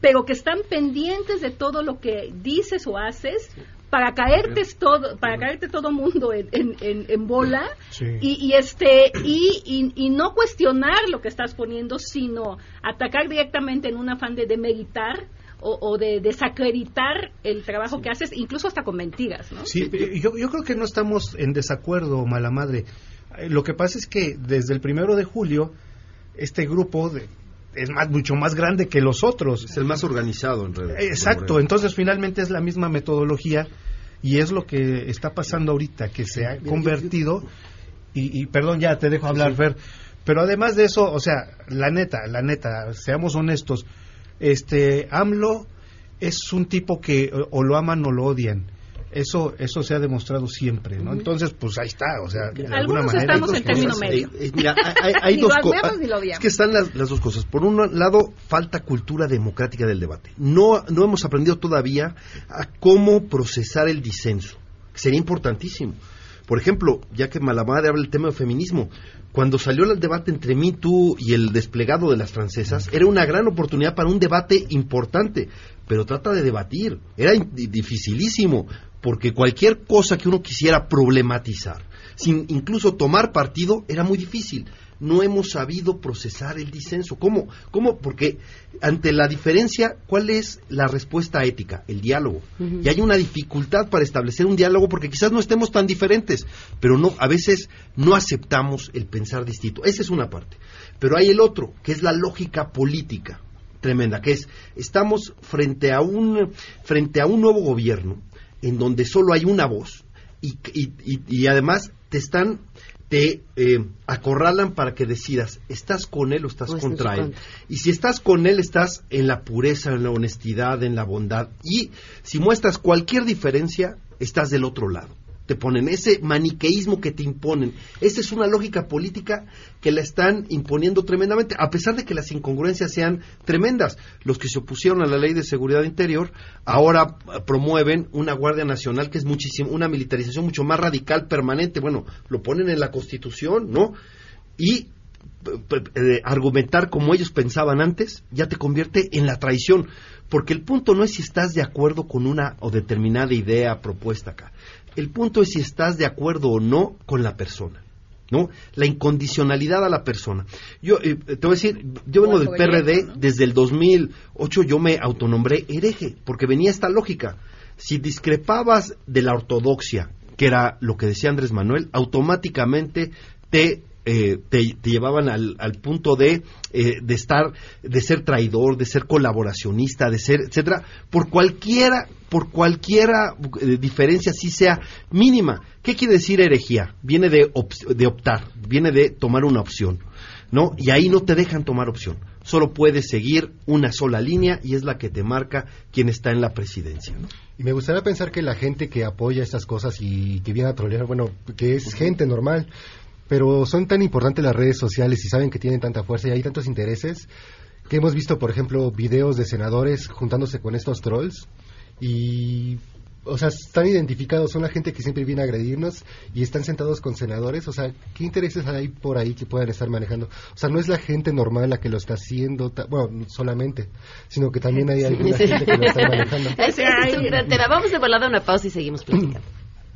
pero que están pendientes de todo lo que dices o haces para caerte todo para caerte todo mundo en, en, en, bola y, este y, y, no cuestionar lo que estás poniendo sino atacar directamente en un afán de demeritar o, de desacreditar el trabajo que haces, incluso hasta con mentiras, ¿no?
Sí, yo, yo creo que no estamos en desacuerdo, mala madre. Eh, lo que pasa es que desde el primero de julio, este grupo de, es más, mucho más grande que los otros.
Es el más organizado en realidad.
Exacto, entonces finalmente es la misma metodología y es lo que está pasando ahorita, que se ha convertido, y, perdón, ya te dejo hablar, Fer, pero además de eso, o sea, la neta, la neta, seamos honestos, este, AMLO es un tipo que o lo aman o lo odian eso eso se ha demostrado siempre, ¿no? Entonces, pues ahí está, o sea, de alguna manera.
estamos en término medio.
Eh, eh, mira, hay, dos cosas. Es que están las, las, dos cosas. Por un lado, falta cultura democrática del debate. No, no hemos aprendido todavía a cómo procesar el disenso. Sería importantísimo. Por ejemplo, ya que Malamadre habla del tema del feminismo, cuando salió el debate entre mí, tú y el desplegado de las francesas, era una gran oportunidad para un debate importante, pero trata de debatir. Era dificilísimo porque cualquier cosa que uno quisiera problematizar, sin incluso tomar partido, era muy difícil. No hemos sabido procesar el disenso. ¿Cómo? ¿Cómo? Porque ante la diferencia, ¿cuál es la respuesta ética? El diálogo. Y hay una dificultad para establecer un diálogo porque quizás no estemos tan diferentes, pero no, a veces no aceptamos el pensar distinto. Esa es una parte. Pero hay el otro, que es la lógica política tremenda, que es estamos frente a un frente a un nuevo gobierno en donde solo hay una voz y, y, además te están te eh, acorralan para que decidas, ¿estás con él o estás contra él? Y si estás con él, estás en la pureza, en la honestidad, en la bondad. Y si muestras cualquier diferencia, estás del otro lado te ponen, ese maniqueísmo que te imponen. Esa es una lógica política que la están imponiendo tremendamente, a pesar de que las incongruencias sean tremendas. Los que se opusieron a la ley de seguridad interior ahora promueven una Guardia Nacional que es muchísimo, una militarización mucho más radical, permanente. Bueno, lo ponen en la Constitución, ¿no? Y eh, argumentar como ellos pensaban antes ya te convierte en la traición porque el punto no es si estás de acuerdo con una o determinada idea propuesta acá el punto es si estás de acuerdo o no con la persona. ¿no? La incondicionalidad a la persona. Yo eh, te voy a decir, yo vengo del PRD, desde el 2008 yo me autonombré hereje, porque venía esta lógica. Si discrepabas de la ortodoxia, que era lo que decía Andrés Manuel, automáticamente te eh, te, llevaban al, punto de, eh, de estar, de ser traidor, de ser colaboracionista, de ser, etcétera, por cualquiera, por cualquiera eh, diferencia, si sea mínima. ¿Qué quiere decir herejía? Viene de, de optar, viene de tomar una opción, ¿no? Y ahí no te dejan tomar opción. Solo puedes seguir una sola línea y es la que te marca quien está en la presidencia,
Y me gustaría pensar que la gente que apoya estas cosas y que viene a trolear, bueno, que es gente normal, pero son tan importantes las redes sociales y saben que tienen tanta fuerza y hay tantos intereses que hemos visto, por ejemplo, videos de senadores juntándose con estos trolls y o sea, están identificados, son la gente que siempre viene a agredirnos y están sentados con senadores, o sea, ¿qué intereses hay por ahí que puedan estar manejando? O sea, no es la gente normal la que lo está haciendo, bueno, solamente, sino que también hay alguna gente que lo está manejando.
Vamos de volada a una pausa y seguimos platicando.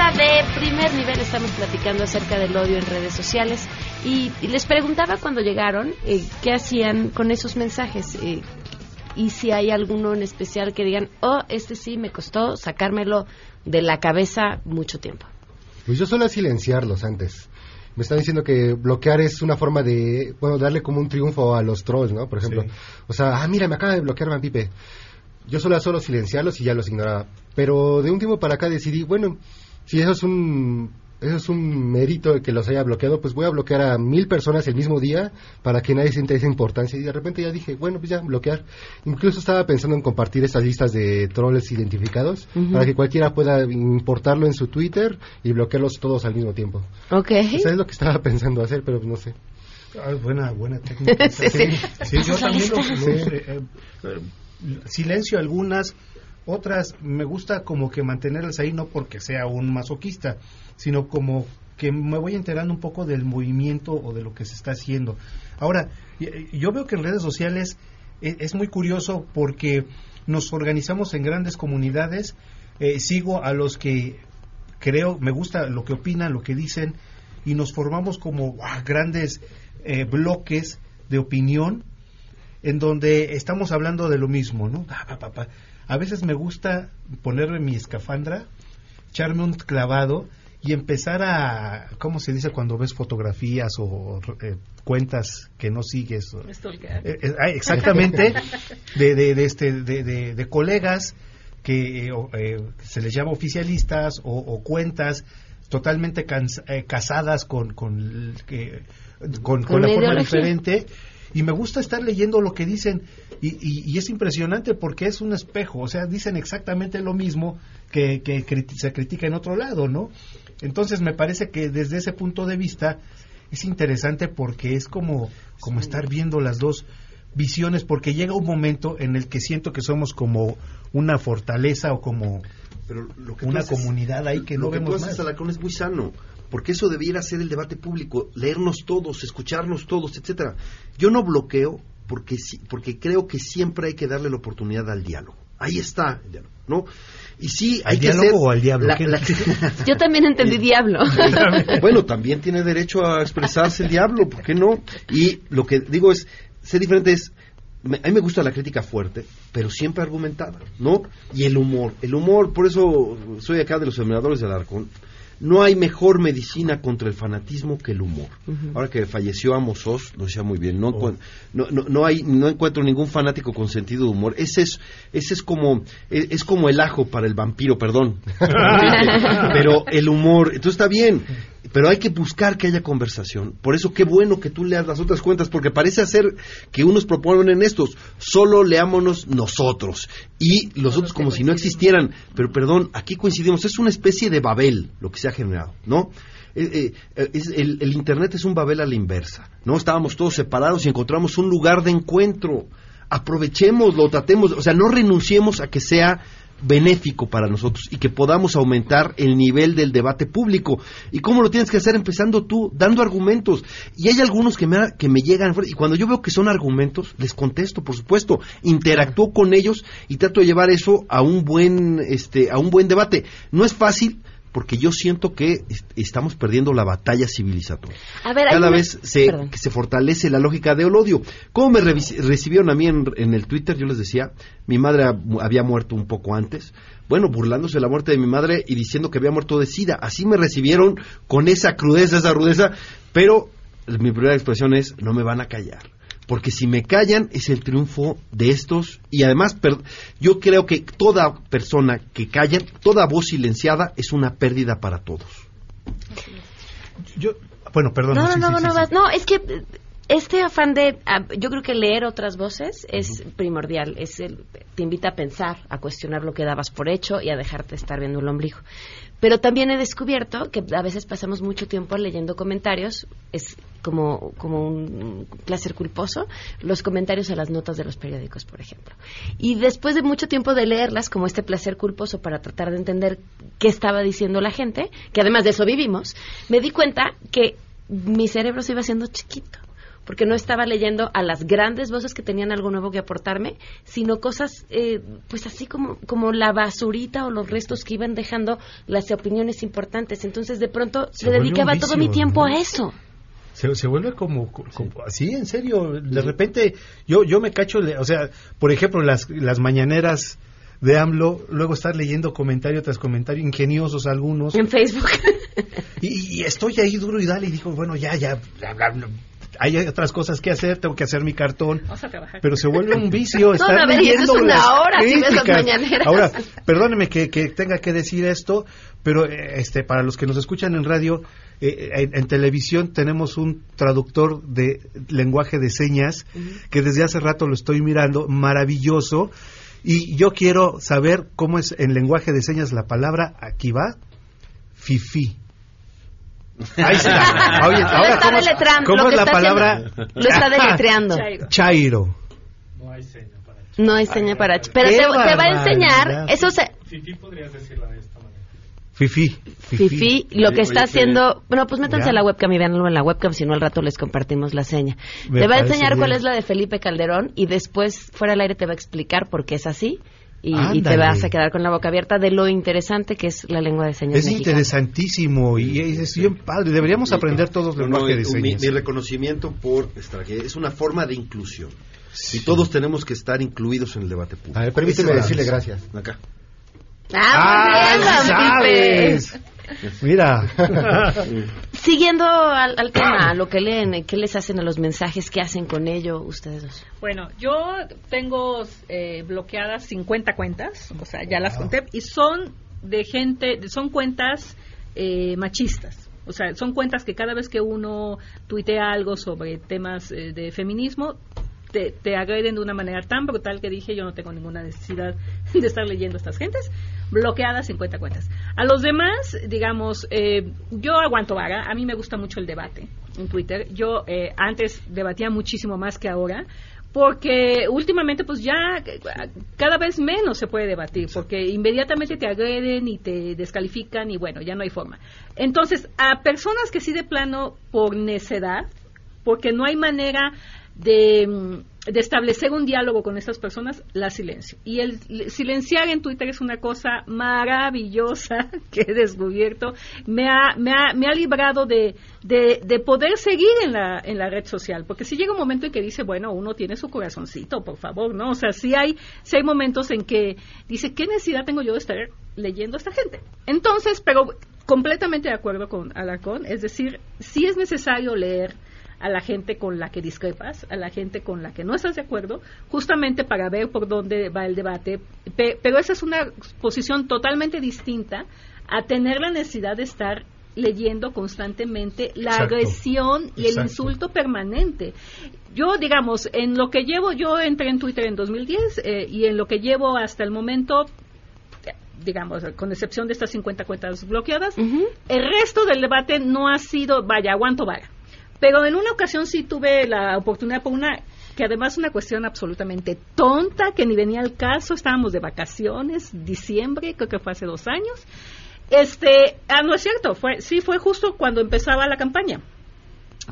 mesa de primer nivel. Estamos platicando acerca del odio en redes sociales. Y, les preguntaba cuando llegaron eh, qué hacían con esos mensajes. Eh, y si hay alguno en especial que digan, oh, este sí me costó sacármelo de la cabeza mucho tiempo.
Pues yo suelo silenciarlos antes. Me están diciendo que bloquear es una forma de, bueno, darle como un triunfo a los trolls, ¿no? Por ejemplo. O sea, ah, mira, me acaba de bloquear Pipe yo solo solo silenciarlos y ya los ignoraba. Pero de un tiempo para acá decidí, bueno, si eso es un eso es un mérito que los haya bloqueado, pues voy a bloquear a mil personas el mismo día para que nadie sienta esa importancia. Y de repente ya dije, bueno, pues ya, bloquear. Incluso estaba pensando en compartir estas listas de trolls identificados para que cualquiera pueda importarlo en su Twitter y bloquearlos todos al mismo tiempo.
Ok.
Eso es lo que estaba pensando hacer, pero no sé.
Ah, buena, buena técnica.
Sí, sí.
Sí, yo también lo- eh, eh, silencio algunas, otras me gusta como que mantenerlas ahí no porque sea un masoquista, sino como que me voy enterando un poco del movimiento o de lo que se está haciendo. Ahora, yo veo que en redes sociales e- es muy curioso porque nos organizamos en grandes comunidades, eh, sigo a los que creo, me gusta lo que opinan, lo que dicen, y nos formamos como ¡guau! grandes eh, bloques de opinión en donde estamos hablando de lo mismo, ¿no? A veces me gusta ponerme mi escafandra, echarme un clavado y empezar a, ¿cómo se dice cuando ves fotografías o eh, cuentas que no sigues? eh, eh, exactamente, de, de, de este, de, de- de colegas que eh, o, eh, se les llama oficialistas o, o cuentas totalmente cans- eh, casadas con, con, con,
Con
con la forma diferente y me gusta estar leyendo lo que dicen y, y- y es impresionante porque es un espejo, o sea, dicen exactamente lo mismo que, que criti- se critica en otro lado, ¿no? Entonces me parece que desde ese punto de vista es interesante porque es como, como estar viendo las dos visiones porque llega un momento en el que siento que somos como una fortaleza o como
Pero lo que
una
haces-
comunidad ahí que
lo
no
que
vemos
tú haces,
más.
Es muy sano, porque eso debiera ser el debate público, leernos todos, escucharnos todos, etcétera. Yo no bloqueo porque porque creo que siempre hay que darle la oportunidad al diálogo. Ahí está el diálogo, ¿no? Y sí, hay
¿Al
que
diálogo
ser
o al diablo?
la-
¿Qué-
la-
Yo también entendí diablo.
bueno, también tiene derecho a expresarse el diablo, ¿por qué no? Y lo que digo es, ser diferente es, me- a mí me gusta la crítica fuerte, pero siempre argumentada, ¿no? Y el humor, el humor, por eso soy acá de los seminadores del Arcón, no hay mejor medicina contra el fanatismo que el humor. Ahora que falleció Amos Oz, lo decía muy bien, no, no, no hay, no encuentro ningún fanático con sentido de humor. Ese es, ese es como, es, es como el ajo para el vampiro, perdón. pero el humor, entonces está bien, pero hay que buscar que haya conversación. Por eso qué bueno que tú leas las otras cuentas, porque parece hacer que unos proponen estos, solo leámonos nosotros y los otros como si no existieran. Pero perdón, aquí coincidimos, es una especie de Babel lo que se ha generado, ¿no? Eh, eh, es- el, el Internet es un Babel a la inversa, ¿no? Estábamos todos separados y encontramos un lugar de encuentro. Aprovechémoslo, tratemos, o sea, no renunciemos a que sea benéfico para nosotros y que podamos aumentar el nivel del debate público. ¿Y cómo lo tienes que hacer? Empezando tú, dando argumentos. Y hay algunos que me, que me llegan, y cuando yo veo que son argumentos, les contesto, por supuesto, interactúo con ellos y trato de llevar eso a un buen, este, a un buen debate. No es fácil, porque yo siento que est- estamos perdiendo la batalla civilizatoria.
A ver,
Cada
una-
vez se, que se fortalece la lógica del odio. ¿Cómo me recibieron a mí en, en el Twitter? Yo les decía, mi madre hab- había muerto un poco antes. Bueno, burlándose de la muerte de mi madre y diciendo que había muerto de sida. Así me recibieron con esa crudeza, esa rudeza. Pero mi primera expresión es, no me van a callar. Porque si me callan es el triunfo de estos. Y además, per- yo creo que toda persona que calla, toda voz silenciada es una pérdida para todos.
Yo, bueno, perdón.
No, no,
sí,
no,
sí,
no,
sí,
no,
sí.
vas- no, es que eh, este afán de, ah, yo creo que leer otras voces es primordial, es el, te invita a pensar, a cuestionar lo que dabas por hecho y a dejarte estar viendo el ombligo. Pero también he descubierto que a veces pasamos mucho tiempo leyendo comentarios, es como, como un placer culposo, los comentarios a las notas de los periódicos, por ejemplo. Y después de mucho tiempo de leerlas, como este placer culposo para tratar de entender qué estaba diciendo la gente, que además de eso vivimos, me di cuenta que mi cerebro se iba haciendo chiquito porque no estaba leyendo a las grandes voces que tenían algo nuevo que aportarme, sino cosas, eh, pues así como, como la basurita o los restos que iban dejando las opiniones importantes. Entonces, de pronto,
Se
le dedicaba todo mi tiempo
¿no?
a eso.
Se, se vuelve como, como- así, en serio. De repente, yo, yo me cacho, le- o sea, por ejemplo, las, las mañaneras de AMLO, luego estar leyendo comentario tras comentario, ingeniosos algunos.
En Facebook.
Y, y estoy ahí duro y dale, y digo, bueno, ya, ya, bla, bla, bla. hay otras cosas que hacer, tengo que hacer mi cartón,
Vamos a trabajar.
pero se vuelve un vicio estar
ver,
leyendo
es una
las
hora, si las.
Ahora, perdóneme que, que tenga que decir esto, pero eh, este para los que nos escuchan en radio, eh, en, en televisión tenemos un traductor de lenguaje de señas que desde hace rato lo estoy mirando, maravilloso, y yo quiero saber cómo es en lenguaje de señas la palabra, aquí va, fifi. Ahí está. Oye,
Lo
ahora,
está
¿cómo es,
deletreando,
cómo
lo
es
que
la
está
palabra?
haciendo- lo está deletreando.
Chairo.
No hay seña para... ch- Pero
qué
te, te va a enseñar... Eso se...
Fifi podrías decirla de Fifi.
Fifi, lo que está
Oye,
haciendo... Bueno, pues métanse
Ya.
a la webcam y véanlo en la webcam, si no al rato les compartimos la seña.
Me
te va a enseñar cuál
bien.
es la de Felipe Calderón y después, fuera del aire, te va a explicar por qué es así. Y, y te vas a quedar con la boca abierta de lo interesante que es la lengua de señas
Es
mexicana.
interesantísimo y es, es bien padre. Deberíamos aprender todos
No,
lenguaje
no,
de
mi,
señas.
mi reconocimiento por extranjería es una forma de inclusión. Y todos tenemos que estar incluidos en el debate público.
A ver, permíteme decirle gracias.
Acá.
¡Ah, don
sabes! Mira.
Siguiendo al, al tema, a lo que leen, ¿qué les hacen a los mensajes? ¿Qué hacen con ello ustedes dos?
Bueno, yo tengo eh, bloqueadas 50 cuentas, o sea, ya las conté, y son de gente, son cuentas eh, machistas. O sea, son cuentas que cada vez que uno tuitea algo sobre temas eh, de feminismo, te, te agreden de una manera tan brutal que dije yo no tengo ninguna necesidad de estar leyendo a estas gentes. Bloqueadas 50 cuentas. A los demás, digamos, eh, yo aguanto vara. A mí me gusta mucho el debate en Twitter. Yo eh, antes debatía muchísimo más que ahora porque últimamente pues ya cada vez menos se puede debatir porque inmediatamente te agreden y te descalifican y bueno, ya no hay forma. Entonces, a personas que sí de plano por necedad, porque no hay manera de, mm, de establecer un diálogo con estas personas, la silencio. Y el silenciar en Twitter es una cosa maravillosa que he descubierto. Me ha, me ha, me ha librado de, de, de poder seguir en la, en la red social. Porque si llega un momento en que dice, bueno, uno tiene su corazoncito, por favor, ¿no? O sea, si hay, sí hay momentos en que dice, ¿qué necesidad tengo yo de estar leyendo a esta gente? Entonces, pero completamente de acuerdo con Alarcón, es decir, sí es necesario leer a la gente con la que discrepas, a la gente con la que no estás de acuerdo, justamente para ver por dónde va el debate. Pe- pero esa es una posición totalmente distinta a tener la necesidad de estar leyendo constantemente la
Exacto.
agresión y el insulto permanente. Yo, digamos, en lo que llevo, yo entré en Twitter en 2010 eh, y en lo que llevo hasta el momento, digamos, con excepción de estas 50 cuentas bloqueadas, el resto del debate no ha sido, vaya, aguanto vara. Pero en una ocasión sí tuve la oportunidad por una que además una cuestión absolutamente tonta, que ni venía al caso, estábamos de vacaciones, diciembre, creo que fue hace dos años. Este, ah, no es cierto, fue, sí fue justo cuando empezaba la campaña.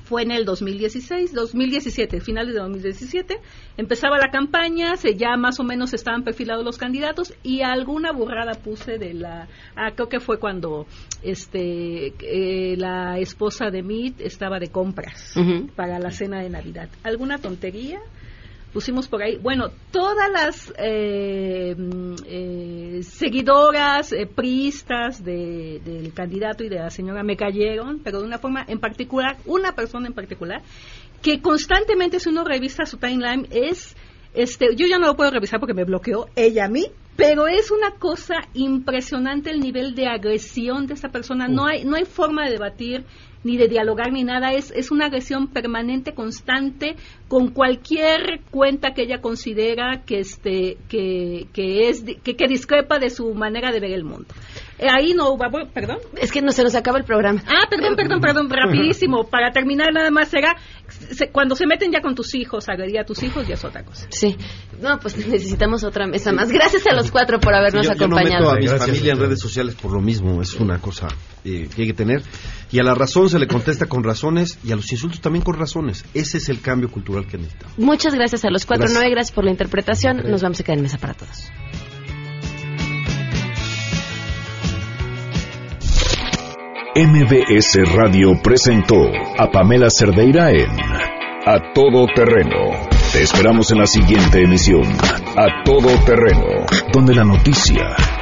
Fue en el 2016, 2017, finales de 2017, empezaba la campaña, se ya más o menos estaban perfilados los candidatos y alguna burrada puse de la, ah, creo que fue cuando este eh, la esposa de Meade estaba de compras para la cena de Navidad. ¿Alguna tontería? Pusimos por ahí, bueno, todas las eh, eh, seguidoras eh, priistas de- del candidato y de la señora me cayeron, pero de una forma en particular, una persona en particular, que constantemente si uno revisa su timeline es, este, yo ya no lo puedo revisar porque me bloqueó ella a mí, pero es una cosa impresionante el nivel de agresión de esta persona. No hay, no hay forma de debatir ni de dialogar ni nada. Es, es una agresión permanente, constante, con cualquier cuenta que ella considera que este, que, que es, di- que, que discrepa de su manera de ver el mundo. Eh, ahí no hubo, perdón.
Es que no se nos acaba el programa.
Ah, perdón, perdón, perdón, rapidísimo. Para terminar, nada más será, se- cuando se meten ya con tus hijos, agredir a tus hijos ya es otra cosa.
Sí. No, pues necesitamos otra mesa más. Gracias a los cuatro por habernos
yo, yo no
acompañado.
meto a mi familia en redes sociales por lo mismo, es una cosa eh, que hay que tener. Y a la razón se le contesta con razones y a los insultos también con razones. Ese es el cambio cultural que necesitamos.
Muchas gracias a los cuatro.
Gracias.
Noé, gracias por la interpretación. Nos vamos a quedar en mesa para todos.
MBS Radio presentó a Pamela Cerdeira en A Todo Terreno. Te esperamos en la siguiente emisión, A Todo Terreno, donde la noticia